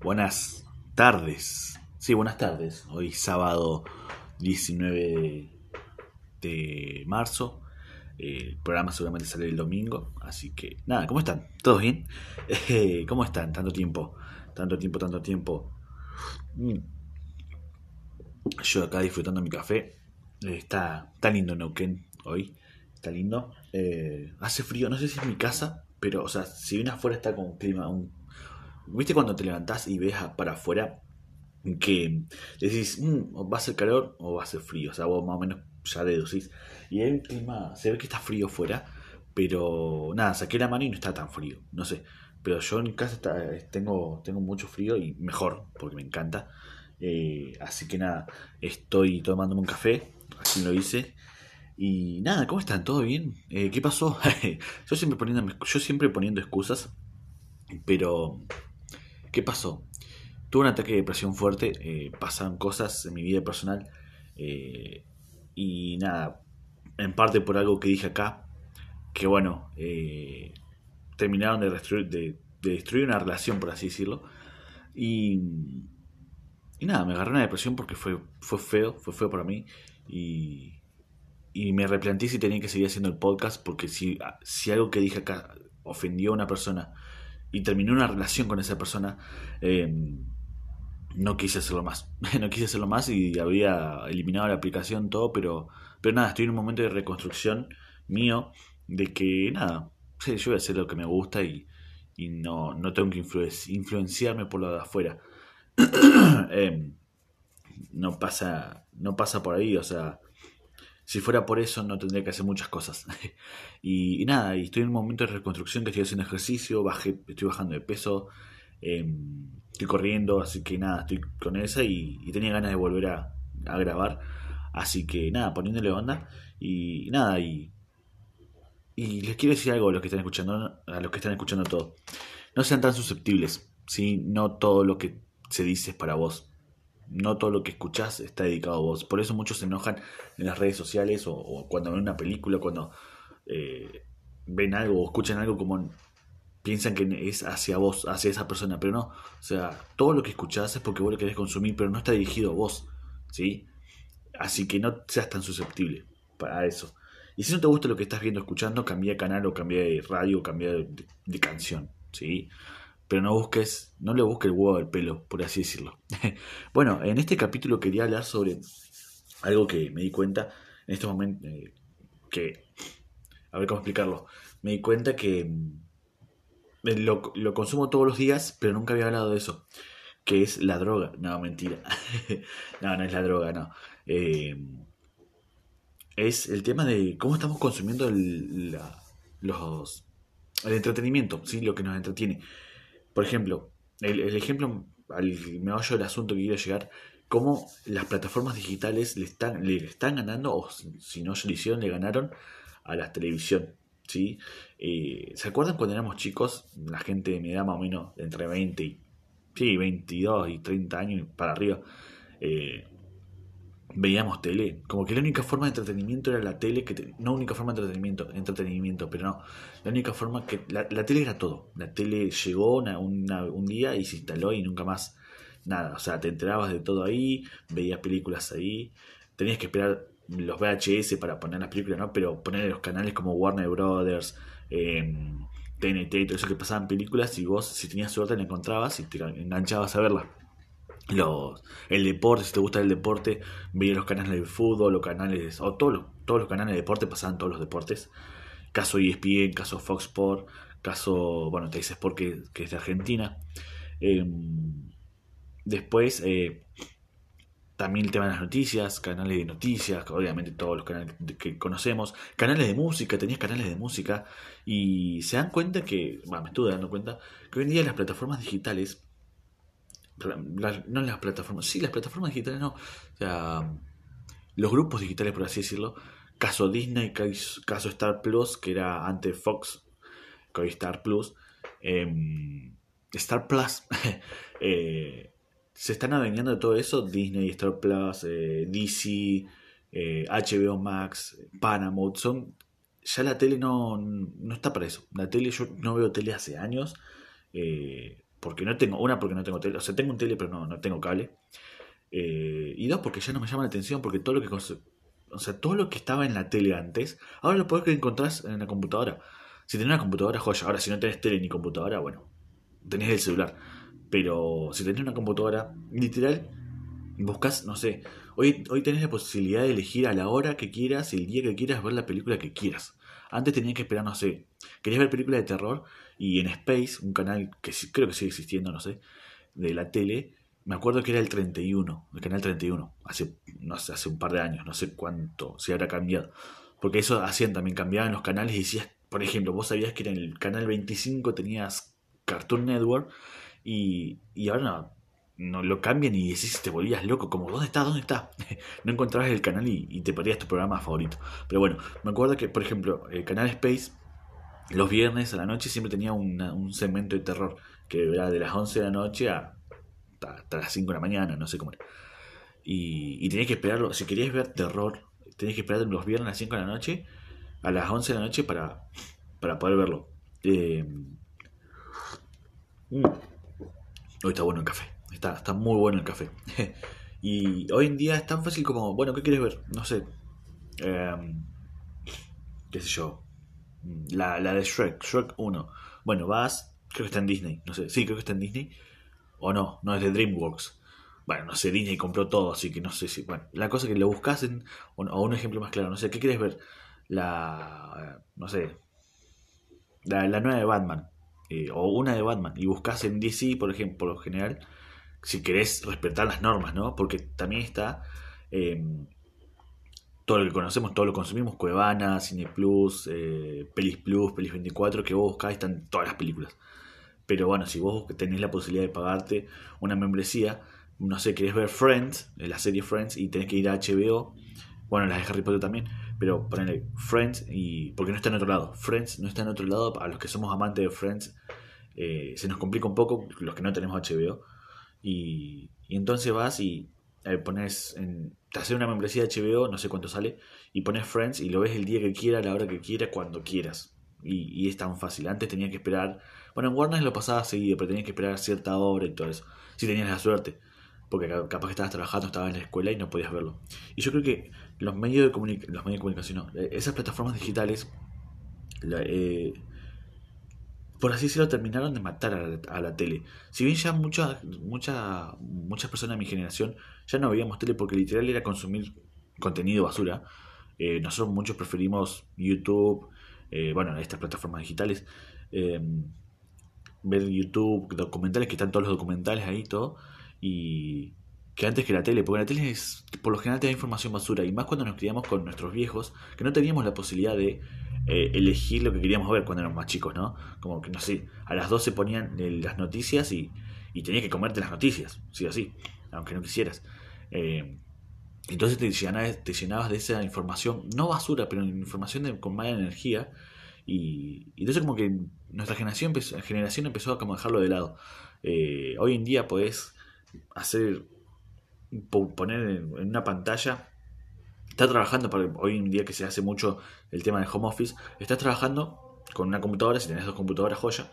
Buenas tardes. Sí, buenas tardes. Hoy sábado 19 de, marzo. Eh, el programa seguramente sale el domingo. Así que, nada, ¿cómo están? ¿Todos bien? Eh, ¿Cómo están? Tanto tiempo. Tanto tiempo, tanto tiempo. Mm. Yo acá disfrutando mi café. Eh, está, está lindo Neuquén hoy. Está lindo. hace frío, no sé si es mi casa, pero, o sea, si viene afuera está con clima, un ¿Viste cuando te levantás y ves para afuera que decís, mm, va a ser calor o va a ser frío? O sea, vos más o menos ya deducís. Y el clima, se ve que está frío fuera, pero nada, saqué la mano y no está tan frío, no sé. Pero yo en casa tengo, tengo mucho frío y mejor, porque me encanta. Eh, así que nada, estoy tomándome un café, así lo hice. Y nada, ¿cómo están? ¿Todo bien? Eh, ¿Qué pasó? yo, siempre poniendo, yo siempre poniendo excusas, pero ¿Qué pasó? Tuve un ataque de depresión fuerte, eh, pasan cosas en mi vida personal eh, y nada, en parte por algo que dije acá, que bueno, eh, terminaron de destruir, de, destruir una relación, por así decirlo, y, y nada, me agarré una depresión porque fue, fue feo, fue feo para mí y, y me replanteé si tenía que seguir haciendo el podcast porque si, si algo que dije acá ofendió a una persona, y terminé una relación con esa persona, em, no quise hacerlo más. no quise hacerlo más y había eliminado la aplicación, todo, pero, pero nada, estoy en un momento de reconstrucción mío de que nada, yo voy a hacer lo que me gusta y, no, no tengo que influenciarme por lo de afuera. Em, no pasa no pasa por ahí, o sea, si fuera por eso no tendría que hacer muchas cosas. y, nada, y estoy en un momento de reconstrucción que estoy haciendo ejercicio, bajé, estoy bajando de peso, em, estoy corriendo, así que nada, estoy con esa y, tenía ganas de volver a, grabar. Así que nada, poniéndole onda y, nada, y, les quiero decir algo a los que están escuchando, a los que están escuchando todo. No sean tan susceptibles, ¿sí? no todo lo que se dice es para vos no todo lo que escuchás está dedicado a vos. Por eso muchos se enojan en las redes sociales o, cuando ven una película, cuando eh, ven algo o escuchan algo como piensan que es hacia vos, hacia esa persona, pero no. O sea, todo lo que escuchás es porque vos lo querés consumir, pero no está dirigido a vos, ¿sí? Así que no seas tan susceptible para eso. Y si no te gusta lo que estás viendo, escuchando, cambia de canal o cambia de radio o cambia de, de canción, ¿sí? Pero no busques, no le busques el huevo del pelo, por así decirlo. bueno, en este capítulo quería hablar sobre algo que me di cuenta en este momento, eh, que, a ver cómo explicarlo, me di cuenta que mm, lo, lo, consumo todos los días, pero nunca había hablado de eso, que es la droga. No, mentira. no, no es la droga, no. Eh, es el tema de cómo estamos consumiendo el, los, el entretenimiento, ¿sí? lo que nos entretiene. Por ejemplo, el, ejemplo al meollo del asunto que quiero llegar, cómo las plataformas digitales le están, le están ganando, o si no ya lo hicieron, le ganaron a la televisión. ¿sí? Eh, ¿Se acuerdan cuando éramos chicos? La gente de mi edad más o menos, entre 20 y sí, 22 y 30 años para arriba. Eh, veíamos tele. Como que la única forma de entretenimiento era la tele, que no única forma de entretenimiento, entretenimiento, pero no. La única forma que. La, tele era todo. La tele llegó un día y se instaló y nunca más nada. O sea, te enterabas de todo ahí, veías películas ahí, tenías que esperar los VHS para poner las películas, ¿no? Pero poner los canales como Warner Brothers, TNT, todo eso que pasaban películas y vos, si tenías suerte, la encontrabas y te enganchabas a verla los, el deporte, si te gusta el deporte, veía los canales de fútbol, los canales, o todos los, todos los canales de deporte pasaban todos los deportes. Caso ESPN, caso Fox Sport, caso, bueno, te dices Sport que, que es de Argentina. Em, después, eh, también el tema de las noticias, canales de noticias, obviamente todos los canales que conocemos, canales de música, tenías canales de música, y se dan cuenta que, bueno, me estuve dando cuenta, que hoy en día las plataformas digitales no las plataformas, sí, las plataformas digitales no, o sea, los grupos digitales, por así decirlo, caso Disney, caso Star Plus, que era antes Fox, que hoy Star Plus, em, Star Plus, eh, se están adueñando de todo eso, Disney, Star Plus, eh, DC, HBO eh, Max, Paramount, son, ya la tele no, no está para eso, la tele yo no veo tele hace años, porque no tengo, una porque no tengo tele, o sea, tengo un tele pero no, no tengo cable. Eh, y dos porque ya no me llama la atención porque todo lo que o sea, todo lo que estaba en la tele antes, ahora lo podés encontrar en la computadora. Si tenés una computadora, joya. Ahora, si no tenés tele ni computadora, bueno, tenés el celular. Pero si tenés una computadora, literal, buscas, no sé, hoy, hoy tenés la posibilidad de elegir a la hora que quieras, el día que quieras, ver la película que quieras. Antes tenías que esperar, no sé, querías ver películas de terror y en Space, un canal que creo que sigue existiendo, no sé, de la tele, me acuerdo que era el 31, el canal 31, hace, no sé, hace un par de años, no sé cuánto, si habrá cambiado. Porque eso hacían también, cambiaban los canales y decías, por ejemplo, vos sabías que en el canal 25 tenías Cartoon Network y, y ahora no, no lo cambian y decís, te volvías loco, como, ¿dónde está? ¿Dónde está? no encontrabas el canal y, te perdías tu programa favorito. Pero bueno, me acuerdo que, por ejemplo, el canal Space, los viernes a la noche siempre tenía un segmento de terror, que era de las 11 de la noche a, hasta las 5 de la mañana, no sé cómo era. Y, y tenías que esperarlo, si querías ver terror, tenías que esperar los viernes a las 5 de la noche, a las 11 de la noche para, para poder verlo. Eh, mm, hoy está bueno el café. Está, está muy bueno el café. y hoy en día es tan fácil como, bueno, ¿qué quieres ver? No sé. Em, ¿Qué sé yo? La, la de Shrek, Shrek 1. Bueno, vas, creo que está en Disney. No sé, sí, creo que está en Disney. O no, no es de DreamWorks. Bueno, no sé, Disney compró todo, así que no sé si. Bueno, la cosa que lo buscas en. O, un ejemplo más claro, no sé, ¿qué quieres ver? La. No sé. La, la nueva de Batman. Eh, o una de Batman. Y buscas en DC, por ejemplo, por lo general si querés respetar las normas, ¿no? Porque también está em, todo lo que conocemos, todo lo consumimos, Cuevana, Cine Plus, eh, Pelis Plus, Pelis 24, que vos buscáis están todas las películas. Pero bueno, si vos tenés la posibilidad de pagarte una membresía, no sé, querés ver Friends, eh, la serie Friends, y tenés que ir a HBO, bueno, las de Harry Potter también, pero ponele Friends, y porque no está en otro lado. Friends no está en otro lado, a los que somos amantes de Friends, eh, se nos complica un poco, los que no tenemos HBO y, entonces vas y eh, pones, en, te haces una membresía de HBO, no sé cuánto sale, y pones Friends y lo ves el día que quieras, la hora que quieras, cuando quieras. Y, es tan fácil. Antes tenía que esperar. Bueno, en Warner lo pasaba seguido, pero tenías que esperar cierta hora y todo eso. Si tenías la suerte. Porque capaz que estabas trabajando, estabas en la escuela y no podías verlo. Y yo creo que los medios de, los medios de comunicación, eh, esas plataformas digitales, eh, por así decirlo, terminaron de matar a la, tele. Si bien ya muchas mucha, muchas personas de mi generación ya no veíamos tele porque literal era consumir contenido basura, eh, nosotros muchos preferimos YouTube, eh, bueno, estas plataformas digitales, em, ver YouTube, documentales, que están todos los documentales ahí, todo, y que antes que la tele, porque la tele es, por lo general te da información basura, y más cuando nos criamos con nuestros viejos, que no teníamos la posibilidad de eh, elegir lo que queríamos ver cuando éramos más chicos, ¿no? Como que, no sé, a las 12 ponían eh, las noticias y, y tenías que comerte las noticias, sí o sí, aunque no quisieras. Eh, entonces te llenabas, de esa información, no basura, pero información con mala energía. Y, entonces como que nuestra generación empezó, generación empezó a como dejarlo de lado. hoy en día podés hacer, poner en una pantalla está trabajando, porque hoy en día que se hace mucho el tema de home office, estás trabajando con una computadora, si tenés dos computadoras joya,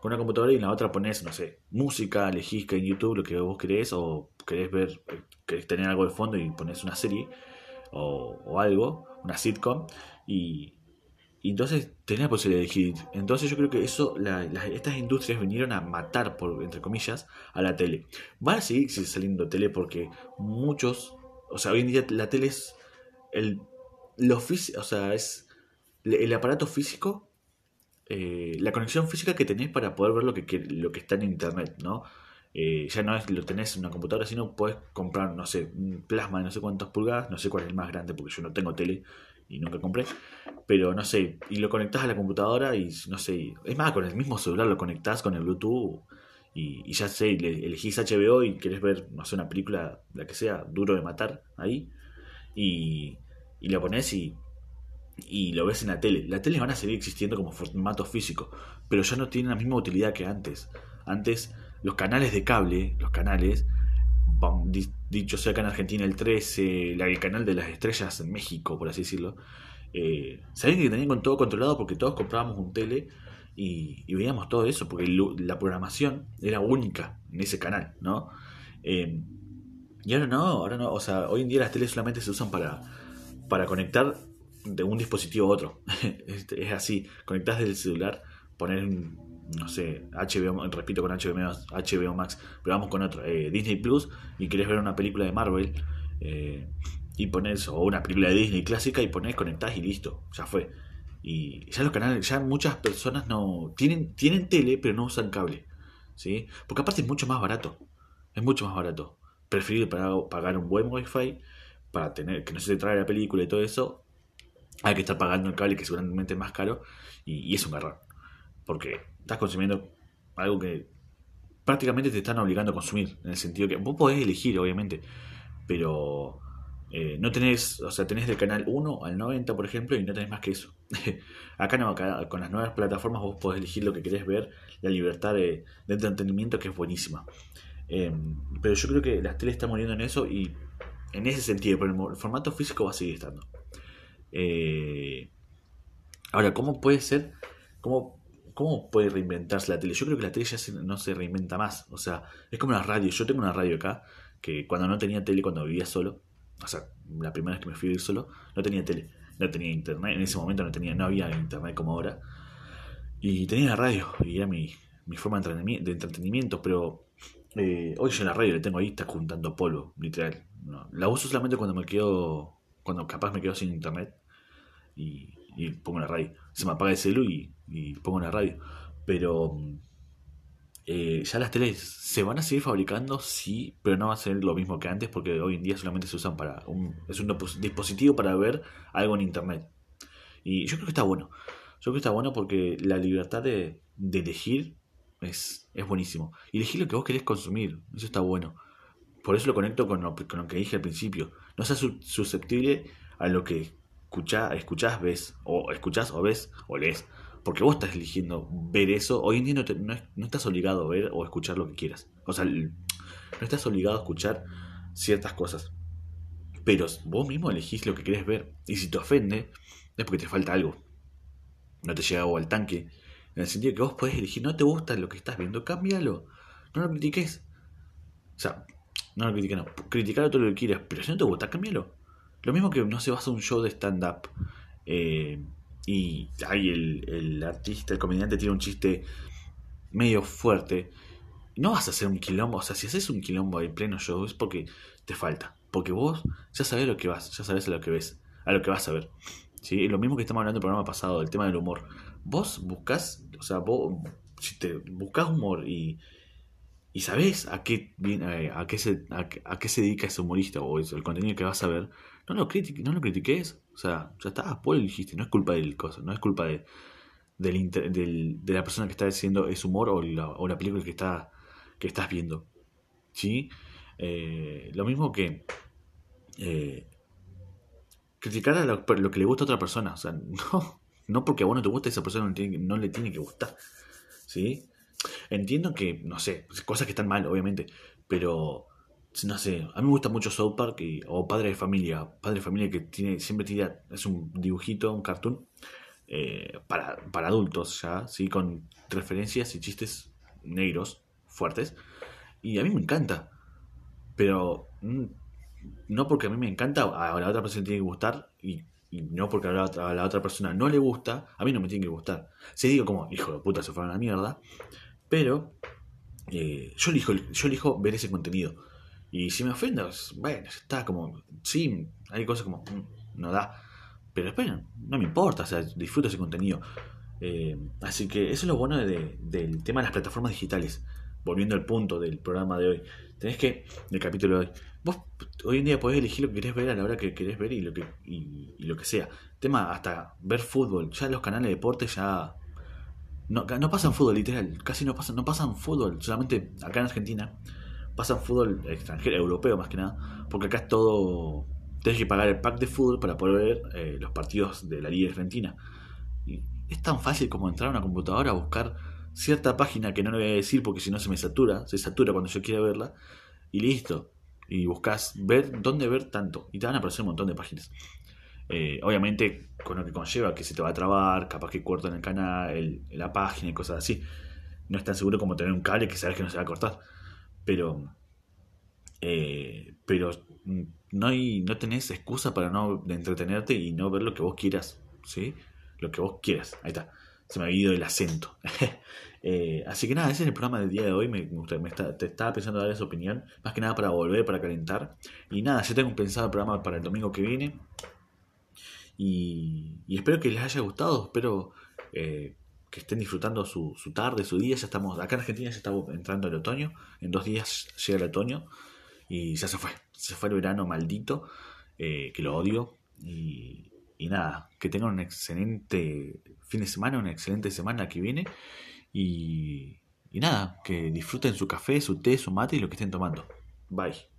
con una computadora y en la otra pones, no sé, música, elegís que en YouTube lo que vos querés, o querés ver, querés tener algo de fondo y pones una serie, o, algo, una sitcom, y, entonces tenés la posibilidad de elegir. Entonces yo creo que eso, estas industrias vinieron a matar, por, entre comillas, a la tele. Va a seguir saliendo tele porque muchos, o sea, hoy en día la tele es el, lo o sea, es el aparato físico, eh, la conexión física que tenés para poder ver lo que, lo que está en internet, ¿no? Eh, ya no es lo tenés en una computadora, sino puedes comprar, no sé, un plasma de no sé cuántas pulgadas, no sé cuál es el más grande porque yo no tengo tele y nunca compré, pero no sé, y lo conectás a la computadora y no sé, es más, con el mismo celular lo conectás con el Bluetooth y, ya sé, elegís HBO y querés ver, no sé, una película, la que sea, duro de matar ahí, y, y lo pones y, y lo ves en la tele. Las teles van a seguir existiendo como formato físico, pero ya no tienen la misma utilidad que antes. Antes los canales de cable, los canales, dicho sea acá en Argentina el 13, el canal de las estrellas en México, por así decirlo, eh, sabían que tenían con todo controlado porque todos comprábamos un tele y, veíamos todo eso, porque la programación era única en ese canal, ¿no? Eh, y ahora no, ahora no, o sea, hoy en día las teles solamente se usan para, para conectar de un dispositivo a otro. es así, conectás desde el celular, poner, no sé, HBO, repito con HBO, HBO Max, pero vamos con otro, eh, Disney Plus, y querés ver una película de Marvel, eh, y pones, o una película de Disney clásica, y pones, conectás y listo, ya fue. Y ya los canales, ya muchas personas no tienen, tienen tele, pero no usan cable. ¿sí? Porque aparte es mucho más barato. Es mucho más barato. Preferir pagar un buen wifi para tener que no se te trae la película y todo eso. Hay que estar pagando el cable que seguramente es más caro. Y, es un garrón. Porque estás consumiendo algo que prácticamente te están obligando a consumir. En el sentido que vos podés elegir, obviamente. Pero eh, no tenés, o sea, tenés del canal 1 al 90, por ejemplo, y no tenés más que eso. acá no, acá con las nuevas plataformas vos podés elegir lo que querés ver, la libertad de, entretenimiento que es buenísima. Em, pero yo creo que la tele está muriendo en eso y en ese sentido, pero el, formato físico va a seguir estando. Eh, ahora, ¿cómo puede ser? ¿Cómo, ¿Cómo puede reinventarse la tele? Yo creo que la tele ya no se reinventa más. O sea, es como una radio. Yo tengo una radio acá, que cuando no tenía tele, cuando vivía solo, o sea, la primera vez que me fui a vivir solo, no tenía tele, no tenía internet, en ese momento no tenía, no había internet como ahora. Y tenía la radio, y era mi, mi forma de entretenimiento, pero eh, hoy yo la radio la tengo ahí, está juntando polvo, literal. la uso solamente cuando me quedo, cuando capaz me quedo sin internet y, y pongo la radio. Se me apaga el celu y, y pongo la radio. Pero eh, ya las teles se van a seguir fabricando, sí, pero no va a ser lo mismo que antes porque hoy en día solamente se usan para es un dispositivo para ver algo en internet. Y yo creo que está bueno. Yo creo que está bueno porque la libertad de, elegir es, es buenísimo. Y elegir lo que vos querés consumir, eso está bueno. Por eso lo conecto con lo, con lo que dije al principio. No seas susceptible a lo que escuchás, escuchás, ves, o escuchás o ves o lees porque vos estás eligiendo ver eso. Hoy en día no, estás obligado a ver o escuchar lo que quieras. O sea, no estás obligado a escuchar ciertas cosas. Pero vos mismo elegís lo que querés ver. Y si te ofende, es porque te falta algo. No te llega agua al tanque. En el sentido que vos podés elegir, no te gusta lo que estás viendo, cámbialo. No lo critiques. O sea, no lo critiques, no. Criticar todo lo que quieras. Pero si no te gusta, cámbialo. Lo mismo que no se basa un show de stand-up. Eh, y ahí el, artista, el comediante tiene un chiste medio fuerte. No vas a hacer un quilombo, o sea, si haces un quilombo en pleno show es porque te falta. Porque vos ya sabés lo que vas, ya sabés a lo que ves, a lo que vas a ver. ¿Sí? Lo mismo que estamos hablando en el programa pasado, el tema del humor. Vos buscas, o sea, vos, si te buscas humor y, y sabés a qué, a, qué se, a, qué se dedica ese humorista o el contenido que vas a ver, no lo, no lo critiques. O sea, ya está, vos lo dijiste, no es culpa del coso, no es culpa de, del, de la persona que está haciendo ese humor o la, o la película que, está, que estás viendo. ¿Sí? Eh, lo mismo que eh, criticar a lo, que le gusta a otra persona. O sea, no, no porque a vos no te gusta, esa persona no, le tiene que gustar. ¿Sí? Entiendo que, no sé, cosas que están mal, obviamente, pero no sé, a mí me gusta mucho South Park o Padre de Familia. Padre de Familia que tiene siempre tira, es un dibujito, un cartoon eh, para, para adultos ya, ¿sí? con referencias y chistes negros fuertes. Y a mí me encanta. Pero mm, no porque a mí me encanta, a la otra persona tiene que gustar y, no porque a la, otra, persona no le gusta, a mí no me tiene que gustar. Si digo como, hijo de puta, se fueron a la mierda. Pero eh, yo, elijo, yo elijo ver ese contenido. Y si me ofendo, bueno, está como, sí, hay cosas como, mm, no da. Pero después no me importa, o sea, disfruto ese contenido. Eh, así que eso es lo bueno del tema de las plataformas digitales. Volviendo al punto del programa de hoy. Tenés que, del capítulo de hoy, vos hoy en día podés elegir lo que querés ver a la hora que querés ver y lo que, y, lo que sea. Tema hasta ver fútbol. Ya los canales de deporte ya no, no pasan fútbol, literal. Casi no pasan, no pasan fútbol. Solamente acá en Argentina pasan fútbol extranjero, europeo más que nada, porque acá es todo. Tienes que pagar el pack de fútbol para poder ver eh, los partidos de la Liga Argentina. Y es tan fácil como entrar a una computadora a buscar cierta página que no le voy a decir porque si no se me satura, se satura cuando yo quiera verla, y listo. Y buscas ver dónde ver tanto, y te van a aparecer un montón de páginas. Eh, obviamente con lo que conlleva que se te va a trabar, capaz que cortan el canal, la página y cosas así. No es tan seguro como tener un cable que sabes que no se va a cortar. Pero, eh, pero no, hay, no tenés excusa para no entretenerte y no ver lo que vos quieras. ¿sí? Lo que vos quieras. Ahí está. Se me ha ido el acento. Eh, así que nada, ese es el programa del día de hoy. Me, me, te estaba pensando dar esa opinión. Más que nada para volver, para calentar. Y nada, yo tengo pensado el programa para el domingo que viene. Y, espero que les haya gustado. Espero eh, que estén disfrutando su, tarde, su día. Ya estamos, acá en Argentina ya estamos entrando el otoño. En dos días llega el otoño. Y ya se fue. Se fue el verano maldito. Eh, que lo odio. Y, y nada, que tengan un excelente fin de semana, una excelente semana que viene. Y, y nada, que disfruten su café, su té, su mate y lo que estén tomando. Bye.